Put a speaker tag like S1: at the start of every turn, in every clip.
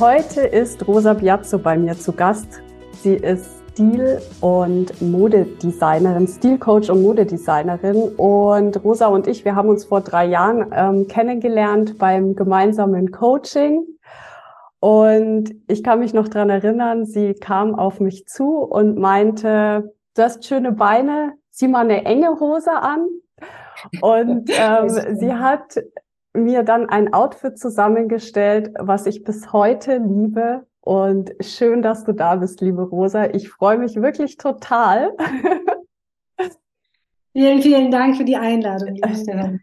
S1: Heute ist Rosa Biazzo bei mir zu Gast. Sie ist Stil- und Modedesignerin, Stilcoach und Modedesignerin. Und Rosa und ich, wir haben uns vor drei Jahren ähm, kennengelernt beim gemeinsamen Coaching. Und ich kann mich noch dran erinnern, sie kam auf mich zu und meinte, du hast schöne Beine, zieh mal eine enge Hose an. Und ähm, sie hat mir dann ein Outfit zusammengestellt, was ich bis heute liebe. Und schön, dass du da bist, liebe Rosa. Ich freue mich wirklich total.
S2: Vielen, vielen Dank für die Einladung.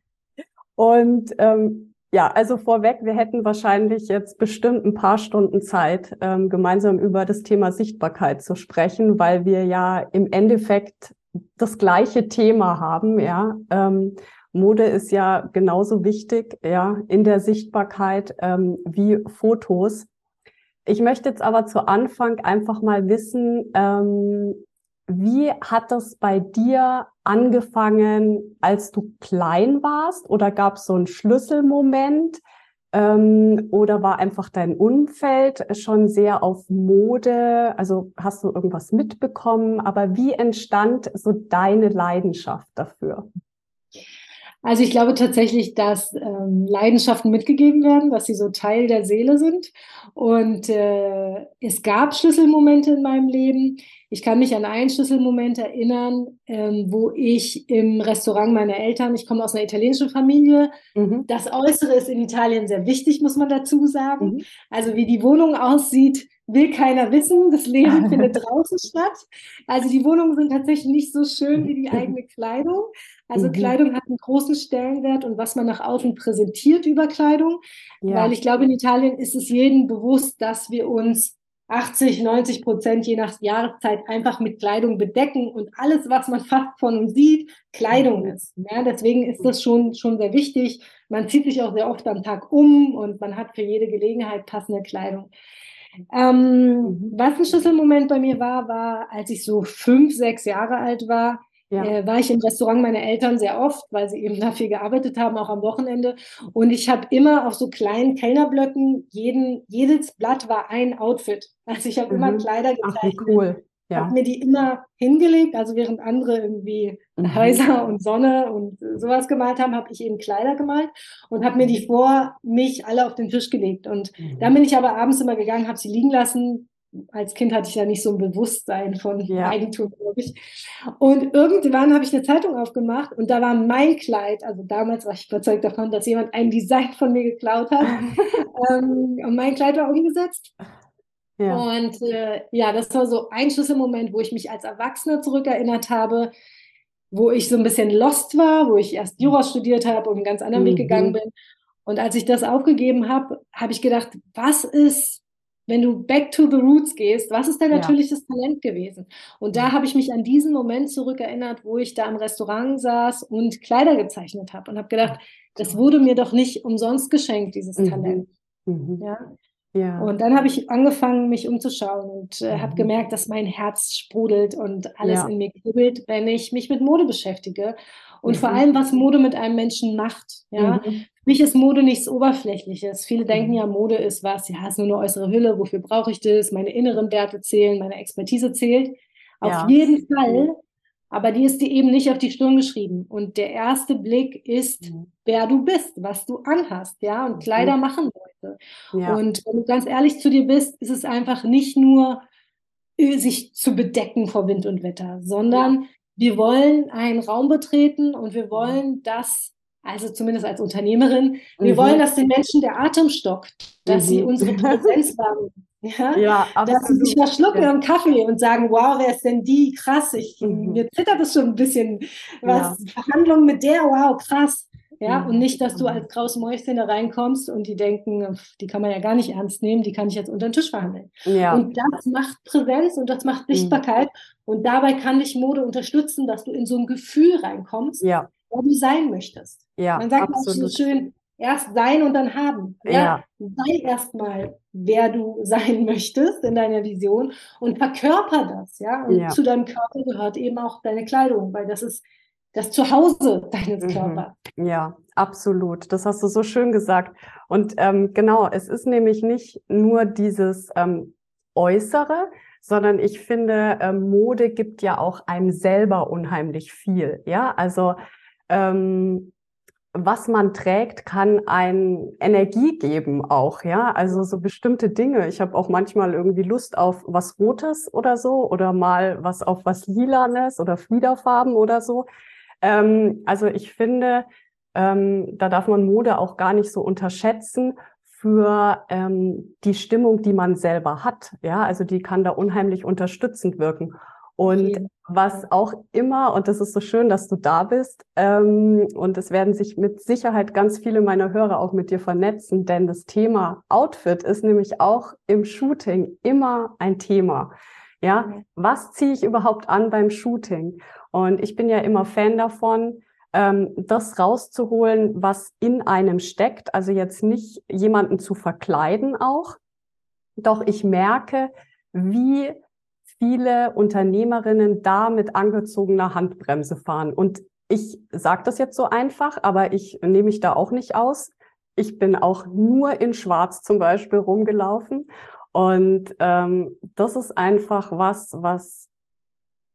S1: Und ähm, ja, also vorweg, wir hätten wahrscheinlich jetzt bestimmt ein paar Stunden Zeit, ähm, gemeinsam über das Thema Sichtbarkeit zu sprechen, weil wir ja im Endeffekt das gleiche Thema haben, ja. Ähm, Mode ist ja genauso wichtig, ja, in der Sichtbarkeit ähm, wie Fotos. Ich möchte jetzt aber zu Anfang einfach mal wissen, ähm, wie hat das bei dir angefangen, als du klein warst? Oder gab es so einen Schlüsselmoment? Ähm, oder war einfach dein Umfeld schon sehr auf Mode? Also hast du irgendwas mitbekommen? Aber wie entstand so deine Leidenschaft dafür?
S2: Also ich glaube tatsächlich, dass ähm, Leidenschaften mitgegeben werden, dass sie so Teil der Seele sind. Und äh, es gab Schlüsselmomente in meinem Leben. Ich kann mich an einen Schlüsselmoment erinnern, ähm, wo ich im Restaurant meiner Eltern, ich komme aus einer italienischen Familie, mhm. das Äußere ist in Italien sehr wichtig, muss man dazu sagen. Mhm. Also wie die Wohnung aussieht, will keiner wissen. Das Leben findet draußen statt. Also die Wohnungen sind tatsächlich nicht so schön wie die eigene Kleidung. Also mhm. Kleidung hat einen großen Stellenwert und was man nach außen präsentiert über Kleidung. Ja. Weil ich glaube, in Italien ist es jedem bewusst, dass wir uns 80, 90 Prozent je nach Jahreszeit einfach mit Kleidung bedecken und alles, was man fast von uns sieht, Kleidung mhm. ist. Ja, deswegen ist das schon, schon sehr wichtig. Man zieht sich auch sehr oft am Tag um und man hat für jede Gelegenheit passende Kleidung. Ähm, mhm. was ein Schlüsselmoment bei mir war, war, als ich so fünf, sechs Jahre alt war, ja. äh, war ich im Restaurant meiner Eltern sehr oft, weil sie eben dafür gearbeitet haben, auch am Wochenende. Und ich habe immer auf so kleinen Kellnerblöcken, jeden, jedes Blatt war ein Outfit. Also ich habe mhm. immer Kleider gezeichnet. Ach, cool. Ja. Habe mir die immer hingelegt, also während andere irgendwie mhm. Häuser und Sonne und sowas gemalt haben, habe ich eben Kleider gemalt und habe mir die vor mich alle auf den Tisch gelegt. Und mhm. dann bin ich aber abends immer gegangen, habe sie liegen lassen, als Kind hatte ich ja nicht so ein Bewusstsein von ja. Eigentum, glaube ich. Und irgendwann habe ich eine Zeitung aufgemacht und da war mein Kleid, also damals war ich überzeugt davon, dass jemand ein Design von mir geklaut hat. ähm, und mein Kleid war umgesetzt. Ja. Und äh, ja, das war so ein Schlüsselmoment, wo ich mich als Erwachsene zurückerinnert habe, wo ich so ein bisschen lost war, wo ich erst Jura studiert habe und einen ganz anderen mhm. Weg gegangen bin. Und als ich das aufgegeben habe, habe ich gedacht, was ist, wenn du back to the roots gehst, was ist dein natürliches ja. Talent gewesen? Und da habe ich mich an diesen Moment zurückerinnert, wo ich da im Restaurant saß und Kleider gezeichnet habe und habe gedacht, das wurde mir doch nicht umsonst geschenkt, dieses mhm. Talent. Mhm. Ja? ja? Und dann habe ich angefangen, mich umzuschauen und äh, habe mhm. gemerkt, dass mein Herz sprudelt und alles ja. in mir kribbelt, wenn ich mich mit Mode beschäftige. Und mhm. vor allem, was Mode mit einem Menschen macht. Ja? Mhm. Für mich ist Mode nichts Oberflächliches. Viele denken mhm. ja, Mode ist was, ja, ist nur eine äußere Hülle, wofür brauche ich das? Meine inneren Werte zählen, meine Expertise zählt. Auf ja. jeden Fall. Aber die ist dir eben nicht auf die Stirn geschrieben. Und der erste Blick ist, mhm. wer du bist, was du anhast, ja. Und Kleider mhm. machen Leute. Ja. Und wenn du ganz ehrlich zu dir bist, ist es einfach nicht nur, äh, sich zu bedecken vor Wind und Wetter, sondern ja wir wollen einen Raum betreten und wir wollen, dass, also zumindest als Unternehmerin, wir mhm. wollen, dass den Menschen der Atem stockt, dass mhm. sie unsere Präsenz wahrnehmen. Ja, ja dass sie sich verschlucken ja. am Kaffee und sagen, wow, wer ist denn die? Krass, ich, mhm. mir zittert es schon ein bisschen. Was, ja. Verhandlungen mit der, wow, krass. Ja, mhm. und nicht, dass du als graues Mäuschen da reinkommst und die denken, die kann man ja gar nicht ernst nehmen, die kann ich jetzt unter den Tisch verhandeln. Ja. Und das macht Präsenz und das macht mhm. Sichtbarkeit mhm. und dabei kann dich Mode unterstützen, dass du in so ein Gefühl reinkommst, ja. wo du sein möchtest. Ja, Man sagt absolut. auch so schön, erst sein und dann haben. Ja? ja. Sei erstmal, wer du sein möchtest in deiner Vision und verkörper das, ja. Und ja. zu deinem Körper gehört eben auch deine Kleidung, weil das ist das Zuhause deines mhm. Körpers.
S1: Ja, absolut. Das hast du so schön gesagt. Und ähm, genau, es ist nämlich nicht nur dieses ähm, Äußere, sondern ich finde, ähm, Mode gibt ja auch einem selber unheimlich viel. Ja, also ähm, was man trägt, kann ein Energie geben auch, ja. Also so bestimmte Dinge. Ich habe auch manchmal irgendwie Lust auf was Rotes oder so oder mal was auf was Lilanes oder Fliederfarben oder so. Ähm, also ich finde, ähm, da darf man Mode auch gar nicht so unterschätzen für ähm, die Stimmung, die man selber hat. Ja, also die kann da unheimlich unterstützend wirken. Und was auch immer, und das ist so schön, dass du da bist, ähm, und es werden sich mit Sicherheit ganz viele meiner Hörer auch mit dir vernetzen, denn das Thema Outfit ist nämlich auch im Shooting immer ein Thema. Ja, was ziehe ich überhaupt an beim Shooting? Und ich bin ja immer Fan davon, ähm, das rauszuholen, was in einem steckt. Also jetzt nicht jemanden zu verkleiden auch. Doch ich merke, wie viele Unternehmerinnen da mit angezogener Handbremse fahren. Und ich sage das jetzt so einfach, aber ich nehme mich da auch nicht aus. Ich bin auch nur in Schwarz zum Beispiel rumgelaufen. Und ähm, das ist einfach was, was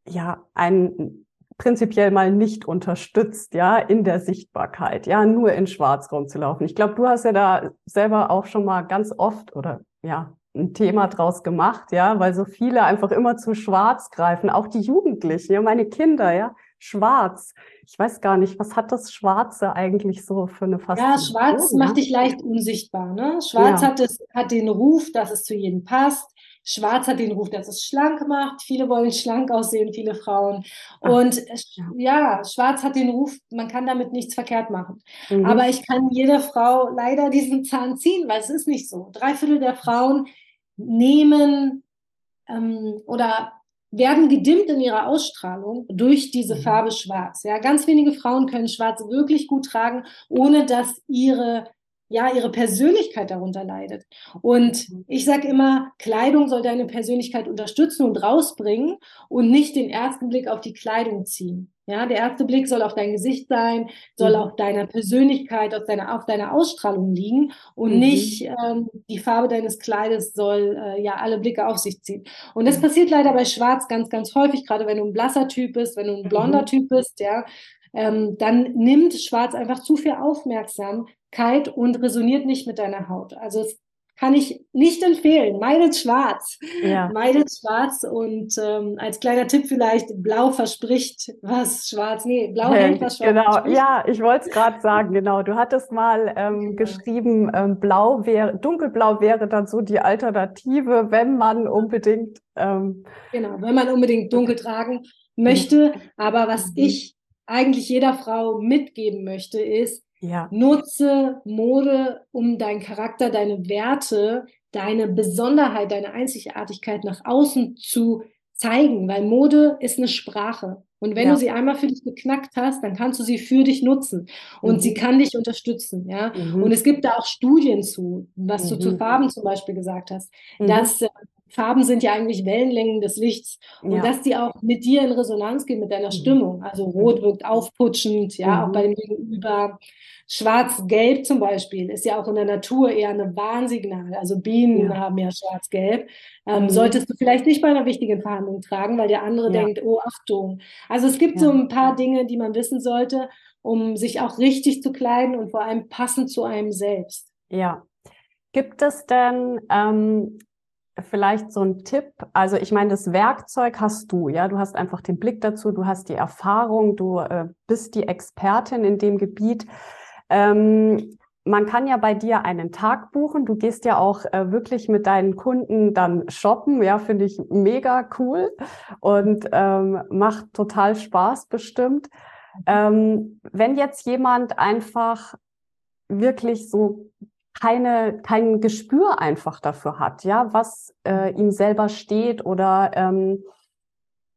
S1: ja ein prinzipiell mal nicht unterstützt, ja, in der Sichtbarkeit, ja, nur in Schwarz rumzulaufen. Ich glaube, du hast ja da selber auch schon mal ganz oft oder ja, ein Thema draus gemacht, ja, weil so viele einfach immer zu schwarz greifen, auch die Jugendlichen, ja, meine Kinder, ja, schwarz. Ich weiß gar nicht, was hat das Schwarze eigentlich so für eine
S2: Faszination? Ja, schwarz macht dich leicht unsichtbar, ne? Schwarz ja. hat es, hat den Ruf, dass es zu jedem passt. Schwarz hat den Ruf, dass es schlank macht. Viele wollen schlank aussehen, viele Frauen. Und ja. Schwarz hat den Ruf, man kann damit nichts verkehrt machen. Mhm. Aber ich kann jeder Frau leider diesen Zahn ziehen, weil es ist nicht so. Drei Viertel der Frauen nehmen ähm, oder werden gedimmt in ihrer Ausstrahlung durch diese mhm. Farbe Schwarz. Ja, ganz wenige Frauen können Schwarz wirklich gut tragen, ohne dass ihre ja, ihre Persönlichkeit darunter leidet. Und mhm. ich sage immer, Kleidung soll deine Persönlichkeit unterstützen und rausbringen und nicht den ersten Blick auf die Kleidung ziehen. Ja, der erste Blick soll auf dein Gesicht sein, soll mhm. auf deiner Persönlichkeit, auf deiner, auf deiner Ausstrahlung liegen und mhm. nicht ähm, die Farbe deines Kleides soll äh, ja alle Blicke auf sich ziehen. Und das mhm. passiert leider bei Schwarz ganz, ganz häufig, gerade wenn du ein blasser Typ bist, wenn du ein blonder mhm. Typ bist, ja, ähm, dann nimmt Schwarz einfach zu viel Aufmerksamkeit und resoniert nicht mit deiner Haut. Also es kann ich nicht empfehlen. Meidet schwarz. Ja. Meidet schwarz und ähm, als kleiner Tipp vielleicht, blau verspricht was schwarz. Nee, blau hält was schwarz.
S1: Genau, verspricht. ja, ich wollte es gerade sagen, genau. Du hattest mal ähm, genau. geschrieben, ähm, blau wäre, dunkelblau wäre dann so die Alternative, wenn man unbedingt. Ähm,
S2: genau, wenn man unbedingt dunkel tragen möchte. Aber was mhm. ich eigentlich jeder Frau mitgeben möchte, ist, ja. nutze Mode, um deinen Charakter, deine Werte, deine Besonderheit, deine Einzigartigkeit nach außen zu zeigen, weil Mode ist eine Sprache. Und wenn ja. du sie einmal für dich geknackt hast, dann kannst du sie für dich nutzen. Und mhm. sie kann dich unterstützen, ja. Mhm. Und es gibt da auch Studien zu, was mhm. du zu mhm. Farben zum Beispiel gesagt hast, mhm. dass äh, Farben sind ja eigentlich Wellenlängen des Lichts und ja. dass die auch mit dir in Resonanz gehen, mit deiner mhm. Stimmung. Also Rot wirkt aufputschend, ja, mhm. auch bei dem Gegenüber. Schwarz-Gelb zum Beispiel ist ja auch in der Natur eher ein Warnsignal. Also Bienen ja. haben ja Schwarz-Gelb. Ähm, mhm. Solltest du vielleicht nicht bei einer wichtigen Verhandlung tragen, weil der andere ja. denkt, oh Achtung. Also es gibt ja. so ein paar Dinge, die man wissen sollte, um sich auch richtig zu kleiden und vor allem passend zu einem selbst.
S1: Ja. Gibt es denn ähm, vielleicht so ein Tipp? Also ich meine, das Werkzeug hast du, ja, du hast einfach den Blick dazu, du hast die Erfahrung, du äh, bist die Expertin in dem Gebiet. Ähm, man kann ja bei dir einen Tag buchen. Du gehst ja auch äh, wirklich mit deinen Kunden dann shoppen. Ja, finde ich mega cool und ähm, macht total Spaß bestimmt. Ähm, wenn jetzt jemand einfach wirklich so keine, kein Gespür einfach dafür hat, ja, was äh, ihm selber steht oder ähm,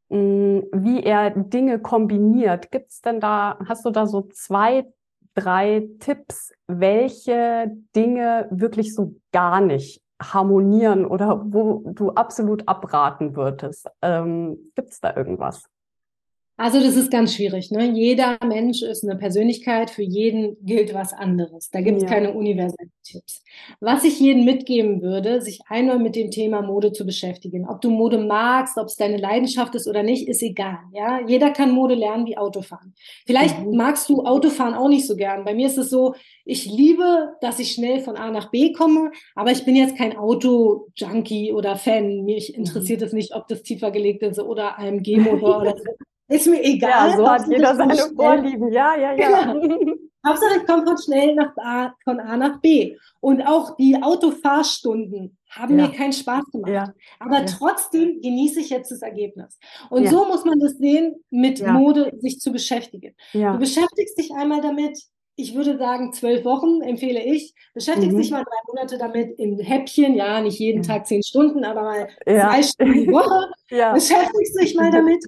S1: mh, wie er Dinge kombiniert. Gibt's denn da, hast du da so zwei, drei Tipps, welche Dinge wirklich so gar nicht harmonieren oder wo du absolut abraten würdest? Ähm, gibt's da irgendwas?
S2: Also das ist ganz schwierig. Ne? Jeder Mensch ist eine Persönlichkeit, für jeden gilt was anderes. Da gibt es ja. keine universellen Tipps. Was ich jedem mitgeben würde, sich einmal mit dem Thema Mode zu beschäftigen. Ob du Mode magst, ob es deine Leidenschaft ist oder nicht, ist egal. Ja? Jeder kann Mode lernen wie Autofahren. Vielleicht mhm. magst du Autofahren auch nicht so gern. Bei mir ist es so, ich liebe, dass ich schnell von A nach B komme, aber ich bin jetzt kein Auto-Junkie oder Fan. Mich mhm. interessiert es nicht, ob das tiefer gelegt ist oder AMG-Motor oder so. Ist mir egal.
S1: Ja, so hat jeder seine Vorlieben. Ja, ja, ja.
S2: Genau. Hauptsache, ich komme von schnell nach A, von A nach B. Und auch die Autofahrstunden haben ja. mir keinen Spaß gemacht. Ja. Aber ja. trotzdem genieße ich jetzt das Ergebnis. Und so muss man das sehen, mit Mode sich zu beschäftigen. Du beschäftigst dich einmal damit, ich würde sagen, zwölf Wochen empfehle ich. Beschäftigst mhm. dich mal drei Monate damit in Häppchen, ja, nicht jeden Tag zehn Stunden, aber mal zwei Stunden die Woche. Beschäftigst dich mal damit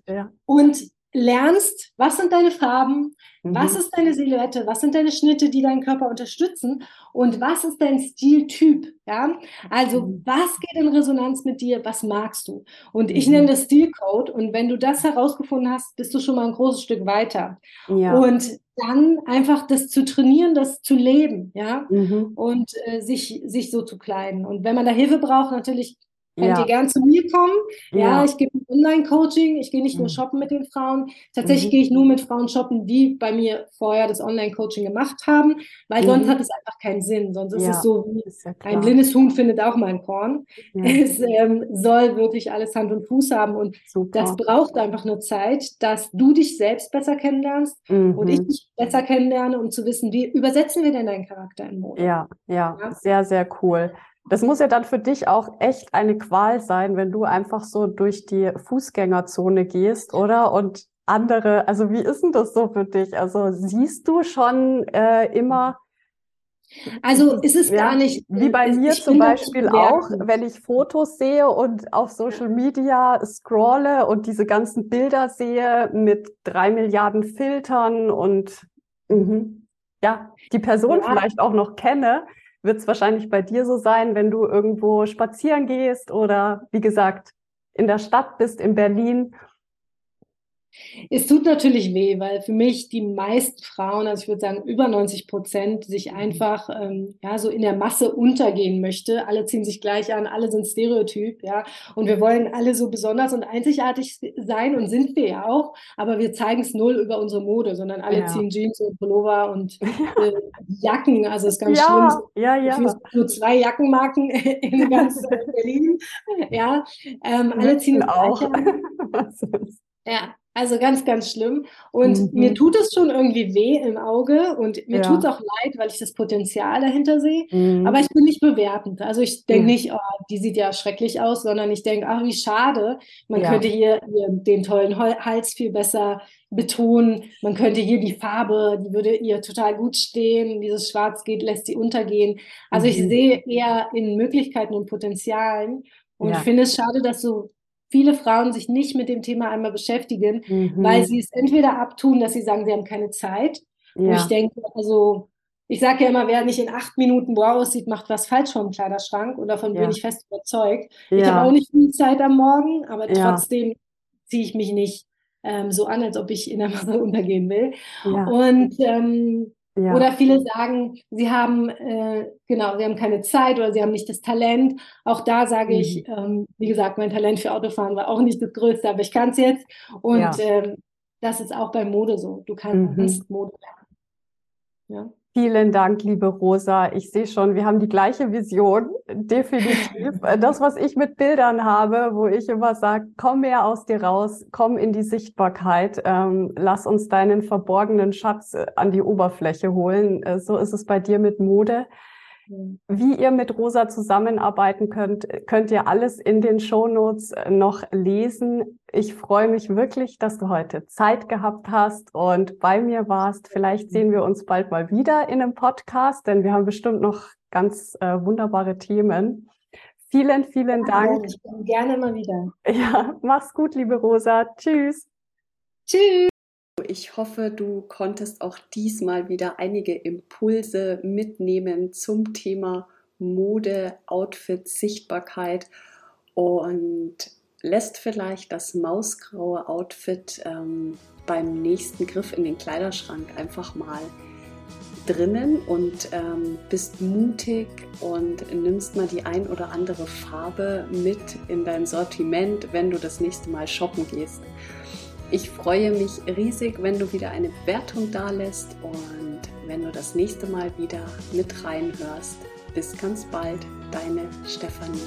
S2: und lernst, was sind deine Farben, mhm. was ist deine Silhouette, was sind deine Schnitte, die deinen Körper unterstützen und was ist dein Stiltyp, ja? Also, mhm. was geht in Resonanz mit dir, was magst du? Und ich mhm. nenne das Stilcode und wenn du das herausgefunden hast, bist du schon mal ein großes Stück weiter. Ja. Und dann einfach das zu trainieren, das zu leben, ja, mhm. und äh, sich, sich so zu kleiden. Und wenn man da Hilfe braucht, natürlich Könnt ja. ihr gern zu mir kommen. Ja, ja ich gebe Online-Coaching. Ich gehe nicht nur mhm. shoppen mit den Frauen. Tatsächlich mhm. gehe ich nur mit Frauen shoppen, die bei mir vorher das Online-Coaching gemacht haben, weil mhm. sonst hat es einfach keinen Sinn. Sonst ist ja. es so wie ein blindes Huhn findet auch mal ein Korn. Es ähm, soll wirklich alles Hand und Fuß haben und Super. das braucht einfach nur Zeit, dass du dich selbst besser kennenlernst und ich mhm. dich besser kennenlerne, um zu wissen, wie übersetzen wir denn deinen Charakter in Mode.
S1: Ja, ja, sehr, sehr cool. Das muss ja dann für dich auch echt eine Qual sein, wenn du einfach so durch die Fußgängerzone gehst, oder? Und andere, also wie ist denn das so für dich? Also siehst du schon äh, immer.
S2: Also ist es ja, gar nicht.
S1: Wie bei mir zum Beispiel auch, wenn ich Fotos sehe und auf Social Media scrolle und diese ganzen Bilder sehe mit drei Milliarden Filtern und mh, ja, die Person ja. vielleicht auch noch kenne, wird es wahrscheinlich bei dir so sein, wenn du irgendwo spazieren gehst oder wie gesagt in der Stadt bist, in Berlin
S2: es tut natürlich weh, weil für mich die meisten Frauen, also ich würde sagen über 90 Prozent, sich einfach ähm, ja so in der Masse untergehen möchte. Alle ziehen sich gleich an, alle sind Stereotyp, ja, und wir wollen alle so besonders und einzigartig sein und sind wir ja auch, aber wir zeigen es null über unsere Mode, sondern alle ja. ziehen Jeans und Pullover und äh, Jacken. Also es ist ganz ja, schlimm. Ja, ja. Nur zwei Jackenmarken in ganz Berlin. Ja, ähm, alle ziehen auch. Ja, also ganz, ganz schlimm. Und mhm. mir tut es schon irgendwie weh im Auge und mir ja. tut es auch leid, weil ich das Potenzial dahinter sehe. Mhm. Aber ich bin nicht bewertend. Also ich denke mhm. nicht, oh, die sieht ja schrecklich aus, sondern ich denke, ach, wie schade. Man ja. könnte hier, hier den tollen Hals viel besser betonen. Man könnte hier die Farbe, die würde ihr total gut stehen. Dieses Schwarz geht, lässt sie untergehen. Also ich mhm. sehe eher in Möglichkeiten und Potenzialen und ja. finde es schade, dass so viele Frauen sich nicht mit dem Thema einmal beschäftigen, mhm. weil sie es entweder abtun, dass sie sagen, sie haben keine Zeit. Ja. Und ich denke, also ich sage ja immer, wer nicht in acht Minuten wow aussieht, macht was falsch vom Kleiderschrank und davon ja. bin ich fest überzeugt. Ja. Ich habe auch nicht viel Zeit am Morgen, aber trotzdem ziehe ich mich nicht ähm, so an, als ob ich in der Masse untergehen will. Und ähm, ja. Oder viele sagen, sie haben äh, genau, sie haben keine Zeit oder sie haben nicht das Talent. Auch da sage mhm. ich, ähm, wie gesagt, mein Talent für Autofahren war auch nicht das Größte, aber ich kann es jetzt. Und ja. ähm, das ist auch bei Mode so. Du kannst mhm. Mode
S1: lernen. Ja. Vielen Dank, liebe Rosa. Ich sehe schon, wir haben die gleiche Vision, definitiv. Das, was ich mit Bildern habe, wo ich immer sage, komm mehr aus dir raus, komm in die Sichtbarkeit, ähm, lass uns deinen verborgenen Schatz äh, an die Oberfläche holen. Äh, so ist es bei dir mit Mode. Wie ihr mit Rosa zusammenarbeiten könnt, könnt ihr alles in den Shownotes noch lesen. Ich freue mich wirklich, dass du heute Zeit gehabt hast und bei mir warst. Vielleicht sehen wir uns bald mal wieder in einem Podcast, denn wir haben bestimmt noch ganz äh, wunderbare Themen. Vielen, vielen ja, Dank.
S2: Gerne, gerne mal wieder.
S1: Ja, mach's gut, liebe Rosa. Tschüss.
S2: Tschüss.
S1: Ich hoffe, du konntest auch diesmal wieder einige Impulse mitnehmen zum Thema Mode, Outfit, Sichtbarkeit und lässt vielleicht das mausgraue Outfit ähm, beim nächsten Griff in den Kleiderschrank einfach mal drinnen und ähm, bist mutig und nimmst mal die ein oder andere Farbe mit in dein Sortiment, wenn du das nächste Mal shoppen gehst. Ich freue mich riesig, wenn du wieder eine Bewertung da lässt und wenn du das nächste Mal wieder mit reinhörst. Bis ganz bald, deine Stefanie.